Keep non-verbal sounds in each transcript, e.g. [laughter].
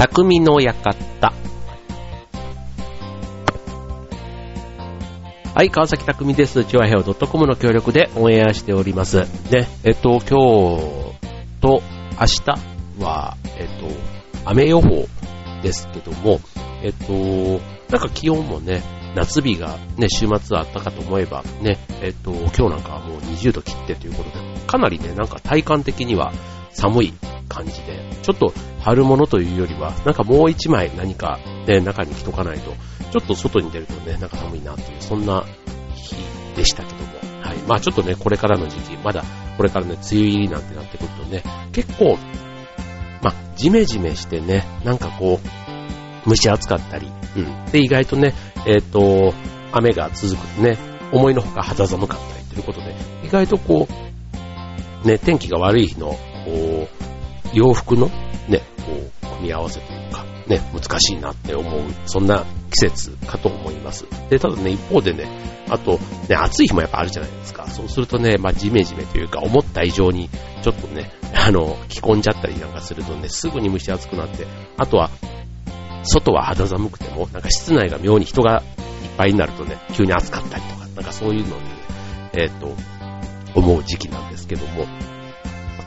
匠の館。はい、川崎匠です。チュアヘオ .com の協力でオンエアしております。ね、えっと、今日と明日は、えっと、雨予報ですけども、えっと、なんか気温もね、夏日がね、週末あったかと思えば、ね、えっと、今日なんかはもう20度切ってということで、かなりね、なんか体感的には寒い感じで、ちょっと春物というよりは、なんかもう一枚何かね、中に着とかないと、ちょっと外に出るとね、なんか寒いなっていう、そんな日でしたけども。はい。まあちょっとね、これからの時期、まだこれからね、梅雨入りなんてなってくるとね、結構、まあ、ジメジメしてね、なんかこう、蒸し暑かったり、うん。で、意外とね、えっ、と、雨が続くとね、思いのほか肌寒かったりということで、意外とこう、ね、天気が悪い日の、こう、洋服のね、こう、組み合わせというか、ね、難しいなって思う、そんな季節かと思います。で、ただね、一方でね、あと、ね、暑い日もやっぱあるじゃないですか。そうするとね、まあ、ジメジメというか、思った以上に、ちょっとね、あの、着込んじゃったりなんかするとね、すぐに蒸し暑くなって、あとは、外は肌寒くても、なんか室内が妙に人がいっぱいになるとね、急に暑かったりとか、なんかそういうので、ね、えっ、と、思う時期なんですけども、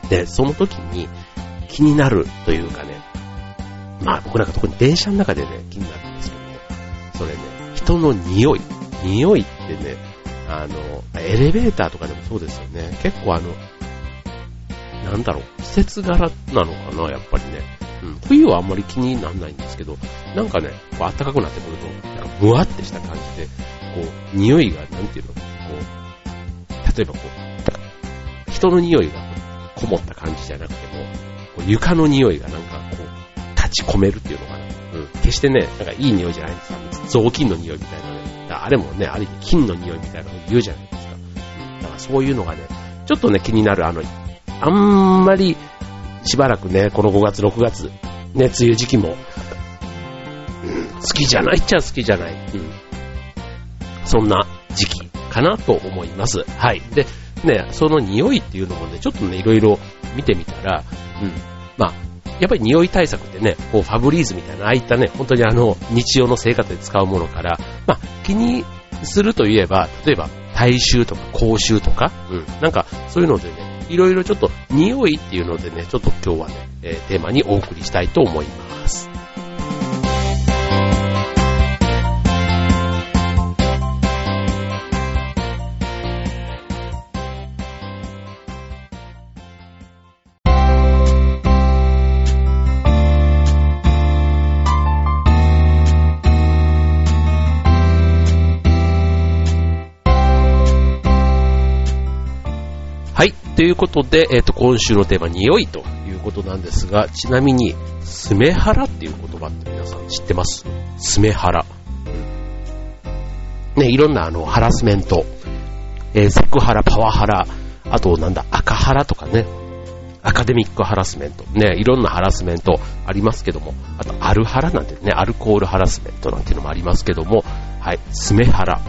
で、その時に気になるというかね、まあ僕なんか特に電車の中でね、気になるんですけども、それね、人の匂い、匂いってね、あの、エレベーターとかでもそうですよね。結構あの、なんだろう、季節柄なのかな、やっぱりね。うん、冬はあんまり気にならないんですけど、なんかね、こう暖かくなってくると、なんかムワってした感じで、こう、匂いが、なんていうの、こう、例えばこう、人の匂いがこもった感じじゃなくても、こう床の匂いがなんかこう、立ち込めるっていうのかな。うん。決してね、なんかいい匂いじゃないんですよ。雑巾の匂いみたいなね。あれもね、ある意味金の匂いみたいなの言うじゃないですか。うん。だからそういうのがね、ちょっとね、気になる、あの、あんまり、しばらくね、この5月、6月、ね、梅雨時期も、うん、好きじゃないっちゃ好きじゃない。うん。そんな時期かなと思います。はい。で、ね、その匂いっていうのもね、ちょっとね、いろいろ見てみたら、うん。まあ、やっぱり匂い対策ってね、こうファブリーズみたいな、ああいったね、本当にあの、日常の生活で使うものから、まあ、気にするといえば、例えば、体臭とか口臭とか、うん。なんか、そういうのでね、いろいろちょっと匂いっていうのでね、ちょっと今日はね、えーテーマにお送りしたいと思います。ということで、えっ、と、今週のテーマ、匂いということなんですが、ちなみに、スメハラっていう言葉って皆さん知ってます？スメハラ。ね、いろんなあの、ハラスメント、えーセクハラ、パワハラ、あとなんだ、赤ハラとかね、アカデミックハラスメント、ね、いろんなハラスメントありますけども、あとアルハラなんてね、アルコールハラスメントなんていうのもありますけども、はい、スメハラ。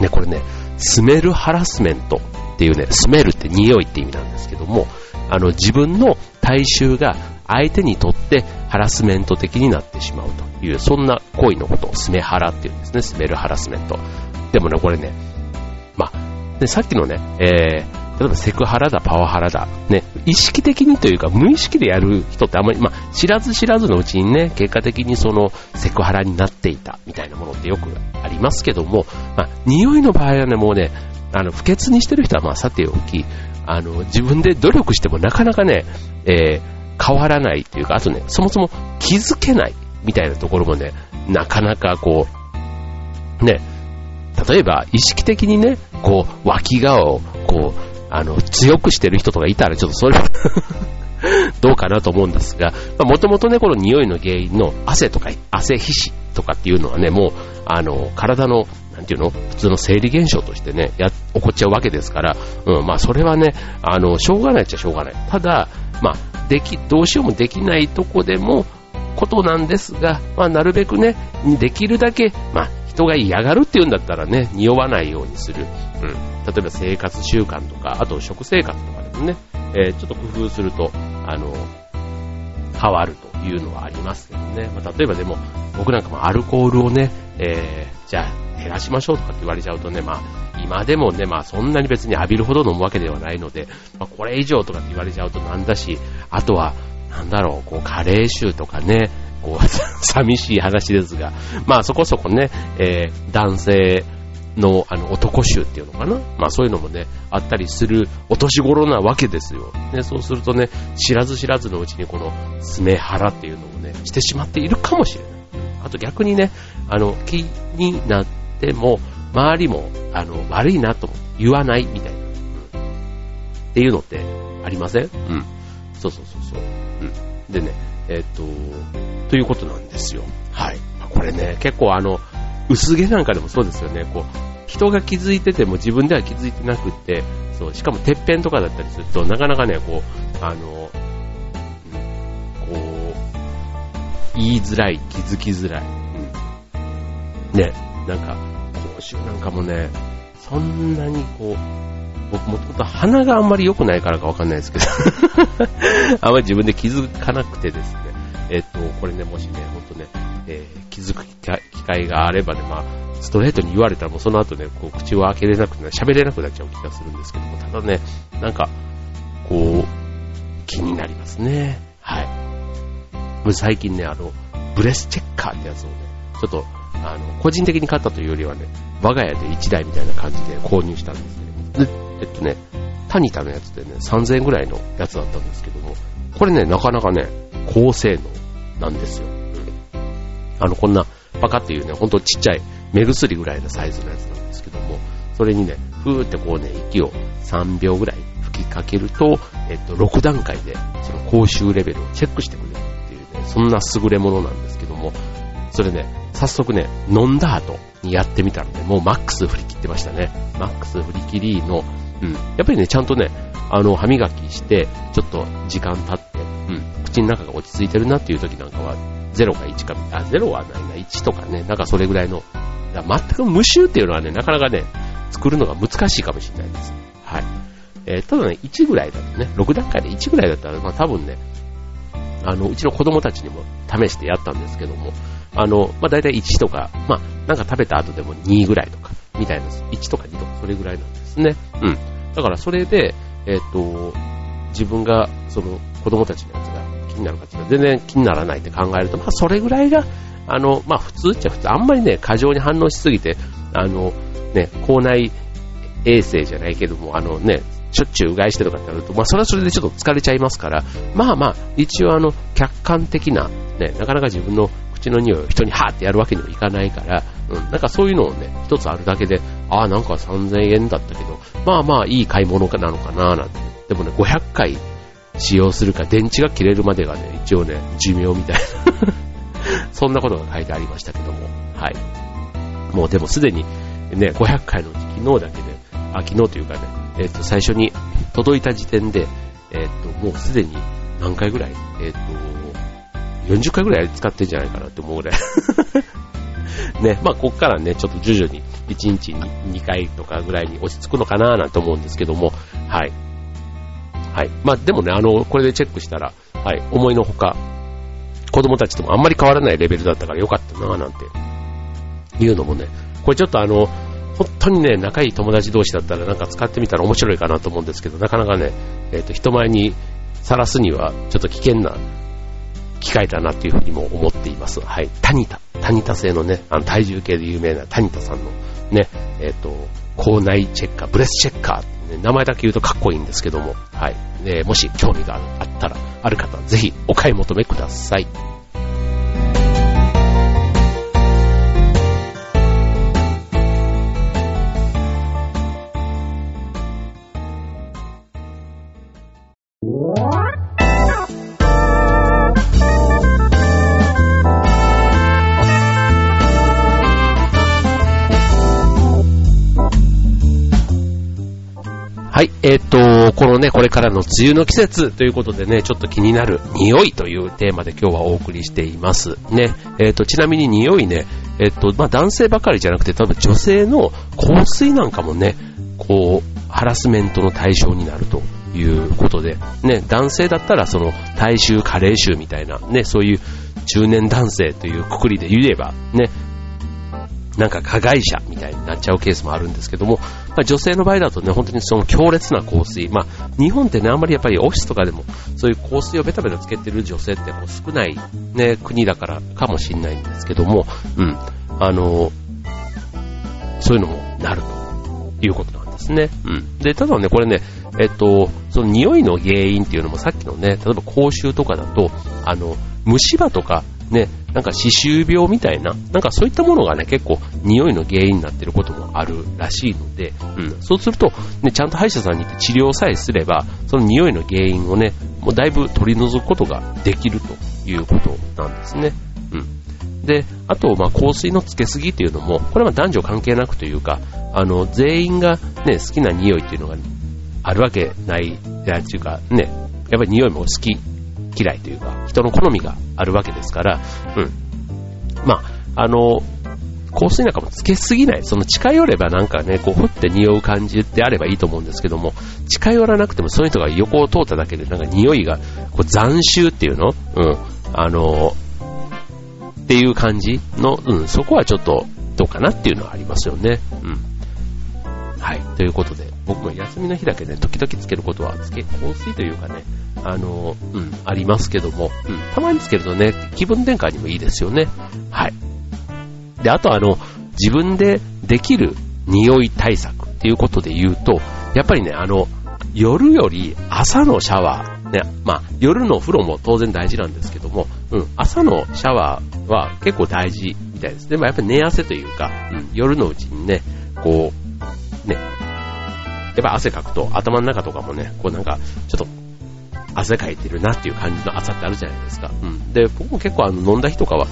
ね、これね、スメルハラスメント。っていうね、スメルって匂いって意味なんですけども、あの、自分の体臭が相手にとってハラスメント的になってしまうという、そんな行為のことをスメハラっていうんですね、スメルハラスメント。でもね、これね、まあ、でさっきのね、えー、例えばセクハラだ、パワハラだ、ね、意識的にというか無意識でやる人ってあんまり、まあ、知らず知らずのうちにね、結果的にそのセクハラになっていたみたいなものってよくありますけども、まあ、匂いの場合はね、もうね、あの、不潔にしてる人はまあさておき、あの、自分で努力してもなかなかね、えー、変わらないというか、あとね、そもそも気づけないみたいなところもね、なかなかこう、ね、例えば意識的にね、こう、脇側を、こう、あの、強くしてる人とかいたら、ちょっとそれは [laughs] どうかなと思うんですが、もともとね、この匂いの原因の汗とか、汗皮脂とかっていうのはね、もう、あの、体の、なんていうの普通の生理現象としてね、や、起こっちゃうわけですから、うん、まあ、それはね、あの、しょうがないっちゃしょうがない。ただ、まあ、でき、どうしようもできないとこでも、ことなんですが、まあ、なるべくね、できるだけ、まあ、人が嫌がるっていうんだったらね、匂わないようにする。うん。例えば生活習慣とか、あと食生活とかでもね、えーちょっと工夫すると、あの、変わるというのはありますけどね。まあ、例えばでも、僕なんかもアルコールをね、えー、じゃあ減らしましょうとかって言われちゃうとね、まあ、今でもね、まあそんなに別に浴びるほど飲むわけではないので、まあこれ以上とかって言われちゃうとなんだし、あとは、なんだろう、こう、カレー臭とかね、こう、[laughs] 寂しい話ですが、まあそこそこね、えー、男性の、あの、男臭っていうのかな？まあそういうのもね、あったりするお年頃なわけですよ。ね、そうするとね、知らず知らずのうちにこの、スメハラっていうのをね、してしまっているかもしれない。あと逆にね、あの、気になっても、周りも、あの、悪いなと言わないみたいな、うん。っていうのってありません？うん。そうそうそうそう。うん。でね、えっ、と、ということなんですよ。はい。これね、結構あの、薄毛なんかでもそうですよね。こう、人が気づいてても自分では気づいてなくって、そう、しかもてっぺんとかだったりすると、なかなかね、こう、あの、こう、言いづらい、気づきづらい。うん。ね、なんか、口臭なんかもね、そんなにこう、僕もともと鼻があんまり良くないからかわかんないですけど [laughs] あんまり自分で気づかなくてですね、えっと、これね、もしね、ほんとね、えー、気づく機会があればね、まあ、ストレートに言われたらもうその後ね、こう、口を開けれなくて、喋れなくなっちゃう気がするんですけども、ただね、なんか、こう、気になりますね。はい。最近ね、あの、ブレスチェッカーってやつをね、ちょっと、あの、個人的に買ったというよりはね、我が家で1台みたいな感じで購入したんですね。で、えっとね、タニタのやつでね、3000円ぐらいのやつだったんですけども、これね、なかなかね、高性能なんですよ。うん、あの、こんな、パカっていうね、ほんとちっちゃい目薬ぐらいのサイズのやつなんですけども、それにね、ふーってこうね、息を3秒ぐらい吹きかけると、えっと、6段階で、その公衆レベルをチェックしてくれるっていうね、そんな優れものなんですけども、それね、早速ね、飲んだ後にやってみたらね、もうマックス振り切ってましたね。マックス振り切りの、うん、やっぱりね、ちゃんとね、あの、歯磨きして、ちょっと時間経って、うん、口の中が落ち着いてるなっていう時なんかは、0か1か、あ、0はないな、1とかね、なんかそれぐらいの、全く無臭っていうのはね、なかなかね、作るのが難しいかもしれないです。はい。えー、ただね、1ぐらいだとね、6段階で1ぐらいだったら、まあ多分ね、あの、うちの子供たちにも試してやったんですけども、あの、まあ、大体1とか、まあ、なんか食べた後でも2ぐらいとか、みたいな、1とか2とか、それぐらいなんですね。うん。だからそれで、えっ、ー、と、自分が、その、子供たちのやつが気になるかっていうと全然気にならないって考えると、まあ、それぐらいが、あの、まあ、普通っちゃ普通、あんまりね、過剰に反応しすぎて、あの、ね、校内衛生じゃないけども、あのね、しょっちゅううがいしてとかってなると、まあ、それはそれでちょっと疲れちゃいますから、まあまあ、一応あの、客観的な、ね、なかなか自分の口の匂いを人にハーってやるわけにもいかないから、うん、なんかそういうのをね、一つあるだけで、ああ、なんか3000円だったけど、まあまあいい買い物なのかななんて。でもね、500回使用するか、電池が切れるまでがね、一応ね、寿命みたいな [laughs] そんなことが書いてありましたけども、はい。もうでもすでにね、500回のうち昨日だけで、あ、昨日というかね、えっ、と、最初に届いた時点で、えっ、と、もうすでに何回ぐらいえっ、と、40回ぐらい使ってんじゃないかなって思うぐらい [laughs] ね、まあ、こっからね、ちょっと徐々に1日に2回とかぐらいに落ち着くのかななんて思うんですけども、はい。はい。まあ、でもね、あの、これでチェックしたら、はい、思いのほか、子供たちともあんまり変わらないレベルだったからよかったななんて、いうのもね、これちょっとあの、本当にね、仲いい友達同士だったらなんか使ってみたら面白いかなと思うんですけど、なかなかね、えっ、ー、と、人前にさらすにはちょっと危険な機会だなっていうふうにも思っています。はい。タニタ。タニタ製のね、あの体重計で有名なタニタさんのね、えっ、ー、と、校内チェッカー、ブレスチェッカーね、名前だけ言うとかっこいいんですけども、はい。ね、もし興味があったら、ある方はぜひお買い求めください。はい、えっ、と、このね、これからの梅雨の季節ということでね、ちょっと気になる匂いというテーマで今日はお送りしています。ね、えっ、と、ちなみに匂いね、えっ、と、まあ、男性ばかりじゃなくて、多分女性の香水なんかもね、こう、ハラスメントの対象になるということで、ね、男性だったらその大衆加齢臭みたいな、ね、そういう中年男性というくくりで言えば、ね、なんか加害者みたいになっちゃうケースもあるんですけども、まあ、女性の場合だとね、本当にその強烈な香水、まあ、日本ってね、あんまりやっぱりオフィスとかでも、そういう香水をベタベタつけてる女性ってこう少ないね、国だからかもしれないんですけども、うん、あの、そういうのもなるということなんですね。うん。で、ただね、これね、えっと、その匂いの原因っていうのもさっきのね、例えば口臭とかだと、あの、虫歯とか、ね、なんか歯周病みたいな、なんかそういったものがね、結構匂いの原因になってることもあるらしいので、うん、そうすると、ね、ちゃんと歯医者さんに行って治療さえすれば、その匂いの原因をね、もうだいぶ取り除くことができるということなんですね。うん。で、あと、まあ、香水のつけすぎっていうのも、これは男女関係なくというか、あの、全員がね、好きな匂いっていうのがあるわけない、や、っていうか、ね、やっぱり匂いも好き嫌いというか、人の好みがあるわけですから、うん。まあ、あの、香水なんかもつけすぎない。その近寄ればなんかね、こう、ふって匂う感じであればいいと思うんですけども、近寄らなくてもその人が横を通っただけでなんか匂いが、こう、斬臭っていうの？うん。あの、っていう感じの、うん、そこはちょっとどうかなっていうのはありますよね。うん。はい。ということで、僕も休みの日だけね、時々つけることは、つけ、香水というかね、あの、うん、ありますけども、うん、たまにつけるとね、気分転換にもいいですよね。はい。で、あとあの、自分でできる匂い対策っていうことで言うと、やっぱりね、あの、夜より朝のシャワー、ね、まあ、夜のお風呂も当然大事なんですけども、うん、朝のシャワーは結構大事みたいですね。まあ、やっぱり寝汗というか、うん、夜のうちにね、こう、やっぱ汗かくと頭の中とかもね、こうなんか、ちょっと汗かいてるなっていう感じの朝ってあるじゃないですか。うん。で、僕も結構あの飲んだ日とかは、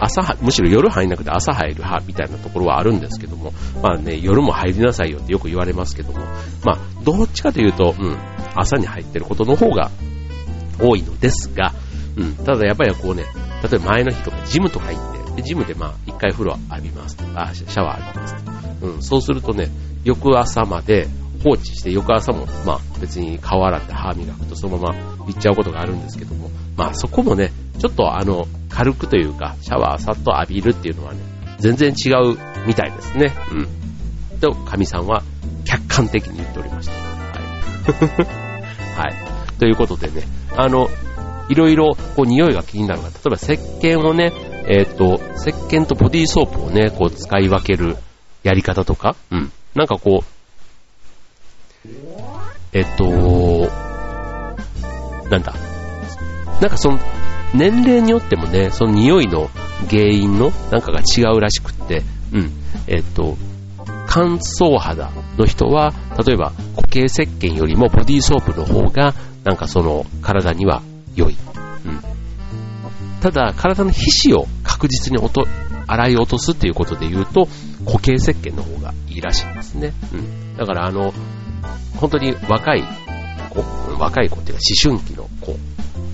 朝、むしろ夜入んなくて朝入る派みたいなところはあるんですけども、まあね、夜も入りなさいよってよく言われますけども、まあ、どっちかというと、うん、朝に入ってることの方が多いのですが、うん、ただやっぱりこうね、例えば前の日とかジムとか行って、でジムでまあ一回風呂浴びますとか、シャワー浴びますとか、うん、そうするとね、翌朝まで放置して翌朝も、まあ別に顔洗って歯磨くとそのまま行っちゃうことがあるんですけども、まあそこもね、ちょっとあの、軽くというか、シャワーさっと浴びるっていうのはね、全然違うみたいですね。うん。と、神さんは客観的に言っておりました。はい。[laughs] はい。ということでね、あの、いろいろこう匂いが気になるが、例えば石鹸をね、えっ、ー、と、石鹸とボディーソープをね、こう使い分けるやり方とか、うん。なんかこう、えっと、なんだ。なんかその、年齢によってもね、その匂いの原因のなんかが違うらしくって、うん。えっと、乾燥肌の人は、例えば固形石鹸よりもボディーソープの方が、なんかその体には良い。うん。ただ、体の皮脂を確実に落と洗い落とすっていうことで言うと、固形石鹸の方がいいらしいんですね。うん。だからあの、本当に若い子、若い子っていうか思春期の子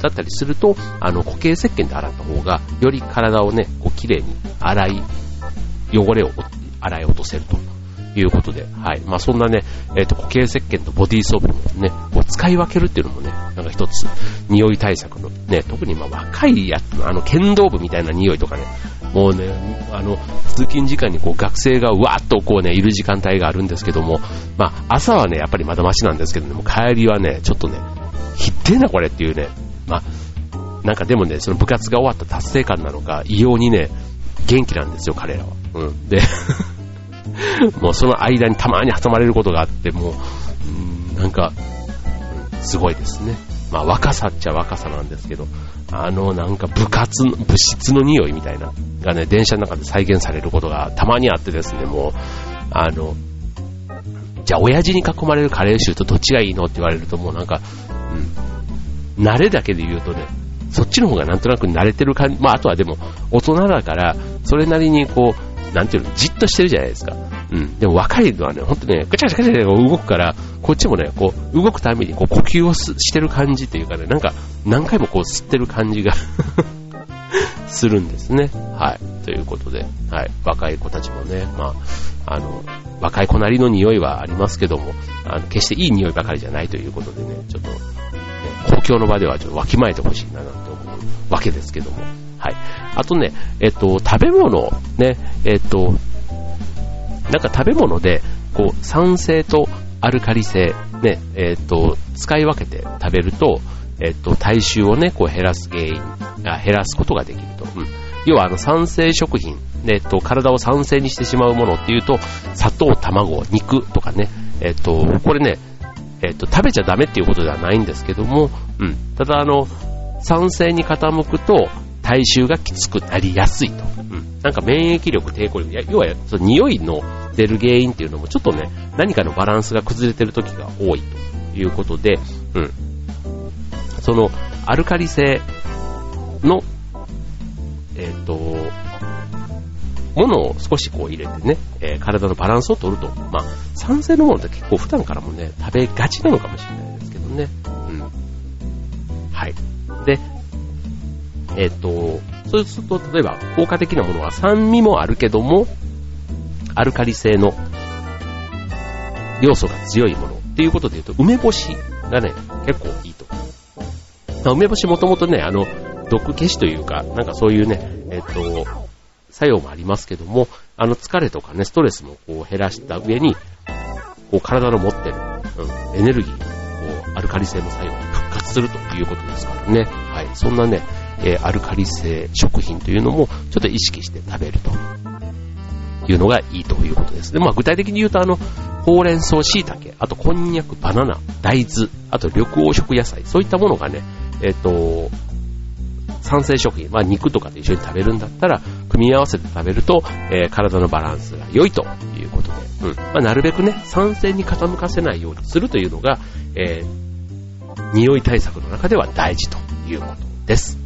だったりすると、あの、固形石鹸で洗った方が、より体をね、こう綺麗に洗い、汚れを洗い落とせると。いうことで、はい。まあそんなね、えっ、ー、と、固形石鹸とボディーソープもね、こう使い分けるっていうのもね、なんか一つ、匂い対策のね、特にまあ若いやつの、あの、剣道部みたいな匂いとかね、もうね、あの、通勤時間にこう学生がわーっとこうね、いる時間帯があるんですけども、まあ朝はね、やっぱりまだマシなんですけども、帰りはね、ちょっとね、ひってんなこれっていうね、まあ、なんかでもね、その部活が終わった達成感なのか、異様にね、元気なんですよ、彼らは。うん。でもうその間にたまに挟まれることがあって、もう、うんなんか、すごいですね。まあ若さっちゃ若さなんですけど、あのなんか部活、物質の匂いみたいな、がね、電車の中で再現されることがたまにあってですね、もう、あの、じゃあ親父に囲まれるカレー臭とどっちがいいのって言われるともうなんか、うん、慣れだけで言うとね、そっちの方がなんとなく慣れてる感じ、まああとはでも大人だから、それなりにこう、なんていうの、じっとしてるじゃないですか。うん。でも若いのはね、ほんとね、ガチャガチャガチャ動くから、こっちもね、こう、動くためにこう呼吸をしてる感じっていうかね、なんか、何回もこう吸ってる感じが [laughs] するんですね。はい。ということで、はい。若い子たちもね、まあ、あの、若い子なりの匂いはありますけども、あの決していい匂いばかりじゃないということでね、ちょっと、ね、公共の場ではちょっとわきまえてほしいななんて思うわけですけども。はい。あとね、えっと、食べ物、ね、えっと、なんか食べ物で、こう、酸性とアルカリ性、ね、えっと、使い分けて食べると、えっと、体臭をね、こう減らす原因、あ減らすことができると。うん。要は、あの、酸性食品、えっと、体を酸性にしてしまうものっていうと、砂糖、卵、肉とかね、えっと、これね、えっと、食べちゃダメっていうことではないんですけども、うん。ただ、あの、酸性に傾くと、体臭がきつくなりやすいと。うん。なんか免疫力、抵抗力、いや要は、その匂いの出る原因っていうのも、ちょっとね、何かのバランスが崩れてる時が多いということで、うん。その、アルカリ性の、えっ、ー、と、ものを少しこう入れてね、えー、体のバランスを取ると。まあ、酸性のものって結構普段からもね、食べがちなのかもしれないですけどね。うん。はい。で、えっ、と、そうすると、例えば、効果的なものは酸味もあるけども、アルカリ性の要素が強いものっていうことで言うと、梅干しがね、結構いいと。梅干しもともとね、あの、毒消しというか、なんかそういうね、えっ、と、作用もありますけども、あの疲れとかね、ストレスもこう減らした上に、こう体の持ってる、うん、エネルギー、こう、アルカリ性の作用が復活するということですからね。はい。そんなね、え、アルカリ性食品というのも、ちょっと意識して食べるというのがいいということです。で、まあ具体的に言うと、あの、ほうれん草、椎茸、あとこんにゃく、バナナ、大豆、あと緑黄色野菜、そういったものがね、えっ、ー、と、酸性食品、まあ肉とかと一緒に食べるんだったら、組み合わせて食べると、えー、体のバランスが良いということで、うん。まあなるべくね、酸性に傾かせないようにするというのが、えー、匂い対策の中では大事ということです。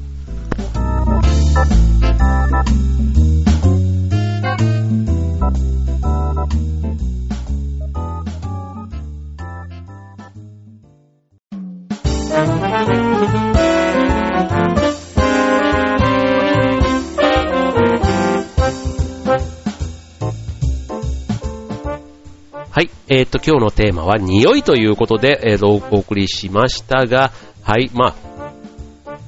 はい。えっ、ー、と、今日のテーマは匂いということで、えー、お送りしましたが、はい。まあ、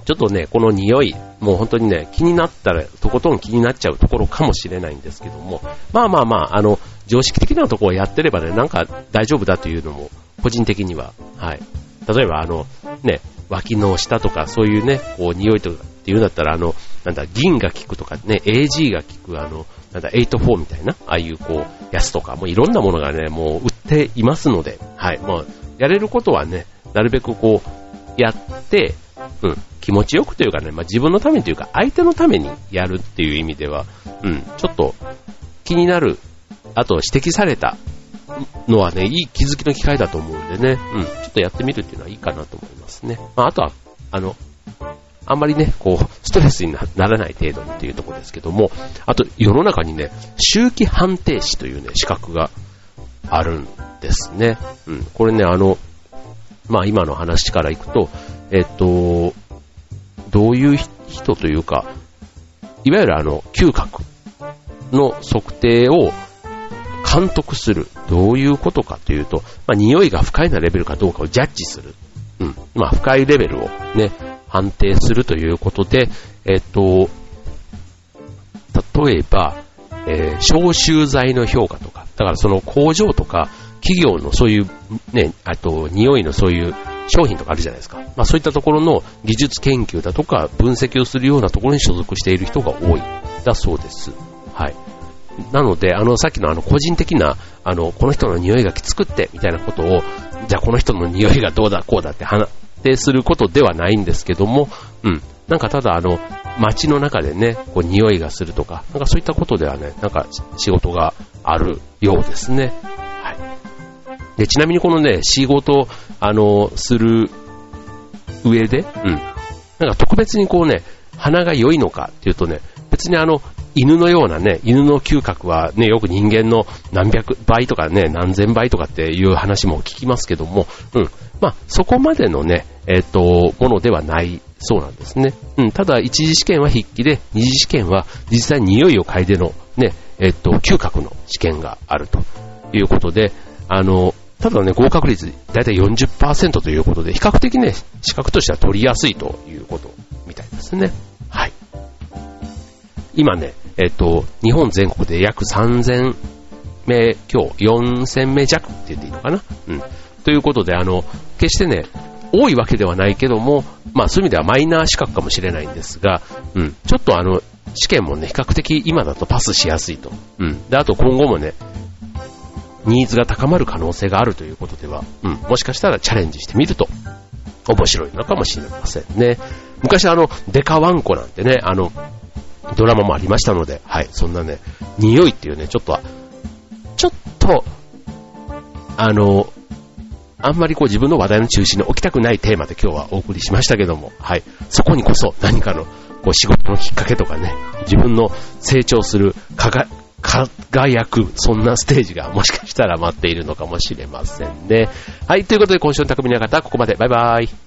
ちょっとね、この匂い、もう本当にね、気になったら、とことん気になっちゃうところかもしれないんですけども、まあまあまあ、あの、常識的なところをやってればね、なんか大丈夫だというのも、個人的には、はい。例えば、あの、ね、脇の下とか、そういうね、こう、匂いとかっていうんだったら、あの、なんだ、銀が効くとかね、AG が効く、あの、なんだ、84みたいな、ああいうこう、やつとか、もういろんなものがね、もう売っていますので、はい、もう、やれることはね、なるべくこう、やって、うん、気持ちよくというかね、まあ、自分のためにというか、相手のためにやるっていう意味では、うん、ちょっと気になる、あと指摘されたのはね、いい気づきの機会だと思うんでね、うん、ちょっとやってみるっていうのはいいかなと思いますね。まあ、あとは、あの、あんまりね、こう、ストレスにならない程度にっていうところですけども、あと世の中にね、周期判定士というね、資格があるんですね。うん、これね、あの、まあ今の話からいくと、えっと、どういう人というか、いわゆるあの、嗅覚の測定を監督する。どういうことかというと、まあ、匂いが不快なレベルかどうかをジャッジする。うん。まあ、不快レベルをね、判定するということで、えっと、例えば、えー、消臭剤の評価とか、だからその工場とか企業のそういうね、あと匂いのそういう商品とかあるじゃないですか。まあそういったところの技術研究だとか分析をするようなところに所属している人が多い。だそうです。はい。なので、あの、さっきのあの、個人的な、あの、この人の匂いがきつくって、みたいなことを、じゃあこの人の匂いがどうだこうだって定することではないんですけども、うん。なんかただあの、街の中でね、こう匂いがするとか、なんかそういったことではね、なんか仕事があるようですね。はい。で、ちなみにこのね、仕事、あの、する上で、うん。なんか特別にこうね、鼻が良いのかっていうとね、別にあの、犬のようなね、犬の嗅覚はね、よく人間の何百倍とかね、何千倍とかっていう話も聞きますけども、うん。まあ、そこまでのね、えっ、ー、と、ものではないそうなんですね。うん。ただ、一次試験は筆記で、二次試験は実際に匂いを嗅いでのね、えっ、ー、と、嗅覚の試験があるということで、あの、ただね、合格率だいたい40%ということで、比較的ね、資格としては取りやすいということみたいですね。はい。今ね、えっと、日本全国で約3000名今日4000名弱って言っていいのかな？うん。ということで、あの、決してね、多いわけではないけども、まあそういう意味ではマイナー資格かもしれないんですが、うん、ちょっとあの、試験もね、比較的今だとパスしやすいと。うん。で、あと今後もね、ニーズが高まる可能性があるということでは、うん、もしかしたらチャレンジしてみると面白いのかもしれませんね。昔あの、デカワンコなんてね、あの、ドラマもありましたので、はい、そんなね、匂いっていうね、ちょっと、ちょっと、あの、あんまりこう自分の話題の中心に置きたくないテーマで今日はお送りしましたけども、はい、そこにこそ何かのこう仕事のきっかけとかね、自分の成長する輝く、そんなステージがもしかしたら待っているのかもしれませんね。はい、ということで今週の匠の方、ここまで。バイバイ。